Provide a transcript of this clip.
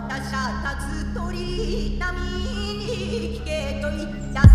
またシャタツ鳥波に聞けと言った